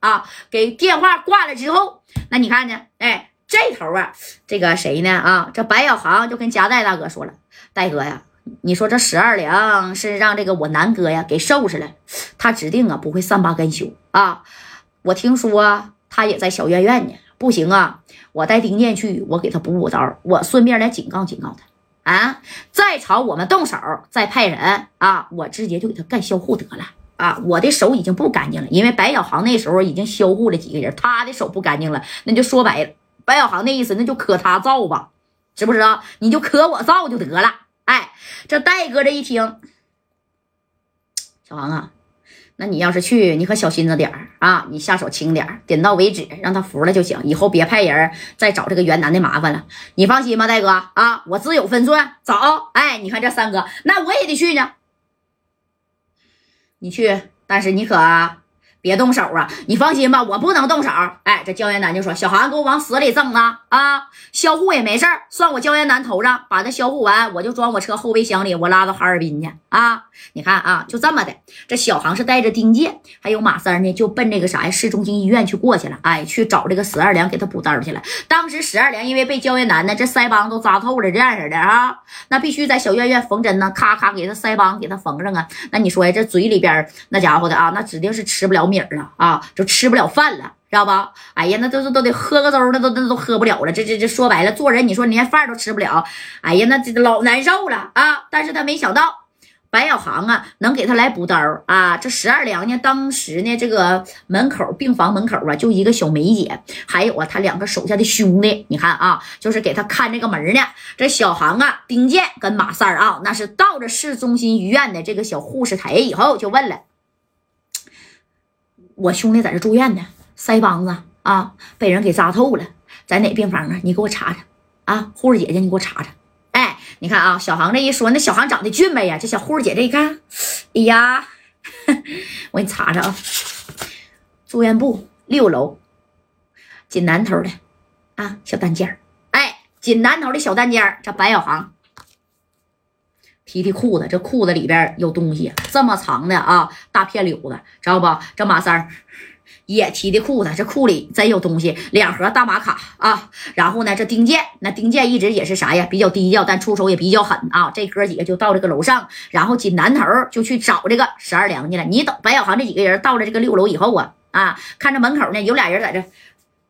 啊，给电话挂了之后，那你看呢？哎，这头啊，这个谁呢？啊，这白小航就跟夹带大哥说了，戴哥呀，你说这十二两是让这个我南哥呀给收拾了，他指定啊不会善罢甘休啊。我听说他也在小院院呢，不行啊，我带丁健去，我给他补补刀，我顺便来警告警告他。啊！再朝我们动手，再派人啊！我直接就给他干销户得了啊！我的手已经不干净了，因为白小航那时候已经销户了几个人，他的手不干净了，那就说白了，白小航那意思，那就可他造吧，知不知道？你就可我造就得了。哎，这戴哥这一听，小航啊。那你要是去，你可小心着点啊！你下手轻点，点到为止，让他服了就行。以后别派人再找这个袁楠的麻烦了。你放心吧，戴哥啊，我自有分寸。走，哎，你看这三哥，那我也得去呢。你去，但是你可。别动手啊！你放心吧，我不能动手。哎，这焦元南就说：“小韩，给我往死里整啊！啊，销户也没事算我焦元南头上，把他销户完，我就装我车后备箱里，我拉到哈尔滨去啊！你看啊，就这么的。这小航是带着丁健还有马三呢，就奔这个啥呀市中心医院去过去了。哎，去找这个十二良给他补刀去了。当时十二良因为被焦元南呢这腮帮都扎透了，这样式的啊，那必须在小院院缝针呢，咔咔给他腮帮给他缝上啊。那你说呀，这嘴里边那家伙的啊，那指定是吃不了。米儿了啊，就吃不了饭了，知道不？哎呀，那都是都得喝个粥，那都那都喝不了了。这这这说白了，做人你说连饭都吃不了，哎呀，那这老难受了啊！但是他没想到白小航啊，能给他来补刀啊。这十二娘呢，当时呢，这个门口病房门口啊，就一个小梅姐，还有啊，他两个手下的兄弟，你看啊，就是给他看这个门呢。这小航啊，丁健跟马三啊，那是到了市中心医院的这个小护士台以后，就问了。我兄弟在这住院呢，腮帮子啊被人给扎透了，在哪病房啊？你给我查查啊，护士姐姐，你给我查查。哎，你看啊，小航这一说，那小航长得俊美呀。这小护士姐这一看，哎呀，我给你查查啊，住院部六楼，紧南头的啊，小单间哎，紧南头的小单间这白小航提提裤子，这裤子里边有东西，这么长的啊，大片柳子，知道不？这马三也提的裤子，这裤里真有东西，两盒大玛卡啊。然后呢，这丁健，那丁健一直也是啥呀？比较低调，但出手也比较狠啊。这哥几个就到这个楼上，然后紧南头就去找这个十二娘去了。你等白小航这几个人到了这个六楼以后啊啊，看着门口呢有俩人在这，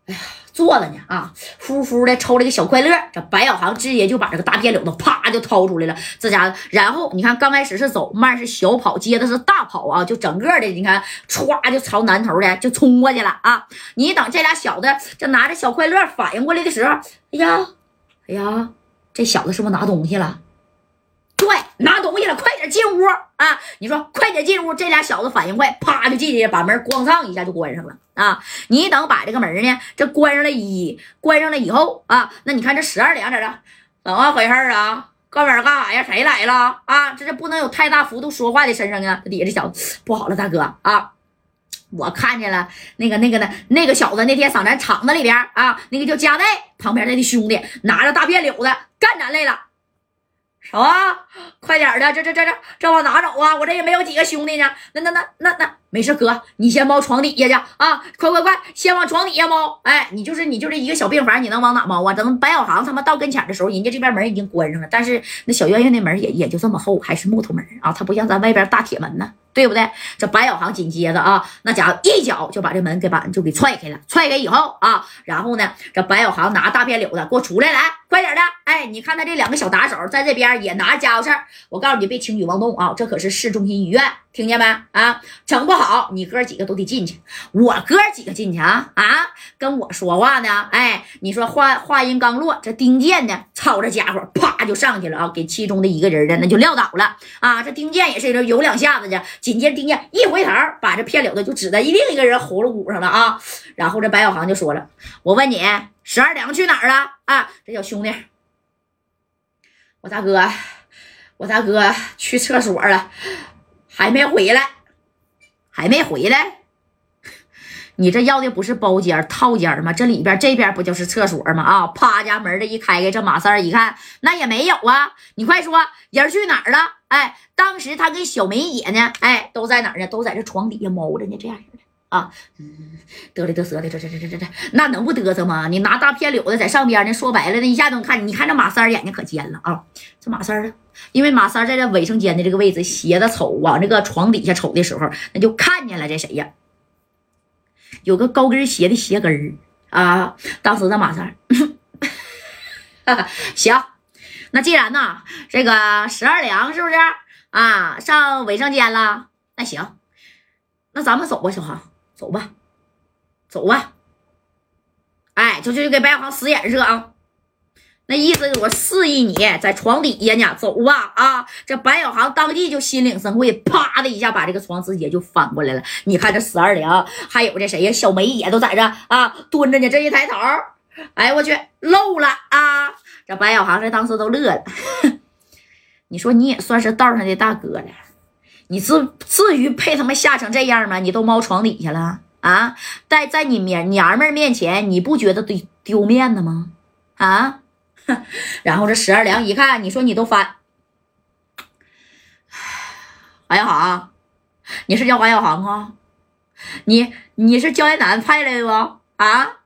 哎呀。坐着呢啊，呼呼的抽了一个小快乐。这白小航直接就把这个大电柳子啪就掏出来了。这家伙，然后你看刚开始是走慢是小跑，接着是大跑啊，就整个的你看歘就朝南头的就冲过去了啊。你等这俩小子这拿着小快乐反应过来的时候，哎呀，哎呀，这小子是不是拿东西了？对，拿东西了，快点进屋啊！你说快点进屋，这俩小子反应快，啪就进去，把门咣当一下就关上了啊！你等把这个门呢，这关上了，一关上了以后啊，那你看这十二点在这，怎么回事啊？关门干啥呀？谁来了啊？这是不能有太大幅度说话的声声啊！底下这小子不好了，大哥啊！我看见了那个那个呢，那个小子那天上咱厂子里边啊，那个叫佳代旁边那的兄弟拿着大片柳子干咱来了。啥？快点的，这这这这这往哪走啊？我这也没有几个兄弟呢。那那那那那没事，哥，你先猫床底下去啊！快快快，先往床底下猫。哎，你就是你就这一个小病房，你能往哪猫啊？等白小航他妈到跟前的时候，人家这边门已经关上了，但是那小院院的门也也就这么厚，还是木头门啊，它不像咱外边大铁门呢。对不对？这白小航紧接着啊，那家伙一脚就把这门给把就给踹开了。踹开以后啊，然后呢，这白小航拿大片柳子给我出来，来快点的！哎，你看他这两个小打手在这边也拿着家伙事儿。我告诉你，别轻举妄动啊！这可是市中心医院，听见没？啊，整不好你哥几个都得进去。我哥几个进去啊啊，跟我说话呢。哎，你说话话音刚落，这丁健呢，操这家伙啪就上去了啊，给其中的一个人呢那就撂倒了啊。这丁健也是有两下子的。紧接着，丁健一回头，把这片柳子就指在另一个人喉咙骨上了啊！然后这白小航就说了：“我问你，十二两去哪儿了？啊，这小兄弟，我大哥，我大哥去厕所了，还没回来，还没回来。你这要的不是包间套间吗？这里边这边不就是厕所吗？啊，啪，家门的一开开，这马三一看，那也没有啊！你快说，人去哪儿了？哎。”当时他跟小梅姐呢，哎，都在哪儿呢？都在这床底下猫着呢，这样式的啊，嗯，得来得瑟的，这这这这这这，那能不嘚瑟吗？你拿大片柳子在上边呢，说白了，那一下都看，你看这马三眼睛可尖了啊！这马三啊，因为马三在这卫生间的这个位置斜着瞅，往这个床底下瞅的时候，那就看见了这谁呀？有个高跟鞋的鞋跟儿啊！当时这马三，行，那既然呢，这个十二两是不是啊？上卫生间了，那行，那咱们走吧，小航。走吧，走吧，哎，就就就给白小航使眼色啊，那意思我示意你在床底下呢，走吧啊！这白小航当即就心领神会，啪的一下把这个床直接就翻过来了。你看这十二两，还有这谁呀？小梅也都在这啊蹲着呢。这一抬头，哎我去，漏了啊！这白小航这当时都乐了。你说你也算是道上的大哥了。你至至于配他妈吓成这样吗？你都猫床底下了啊！在在你面娘们面前，你不觉得丢丢面子吗？啊！然后这十二娘一看，你说你都翻，王小航，你是叫王小航啊？你你是焦艳南派来的不？啊？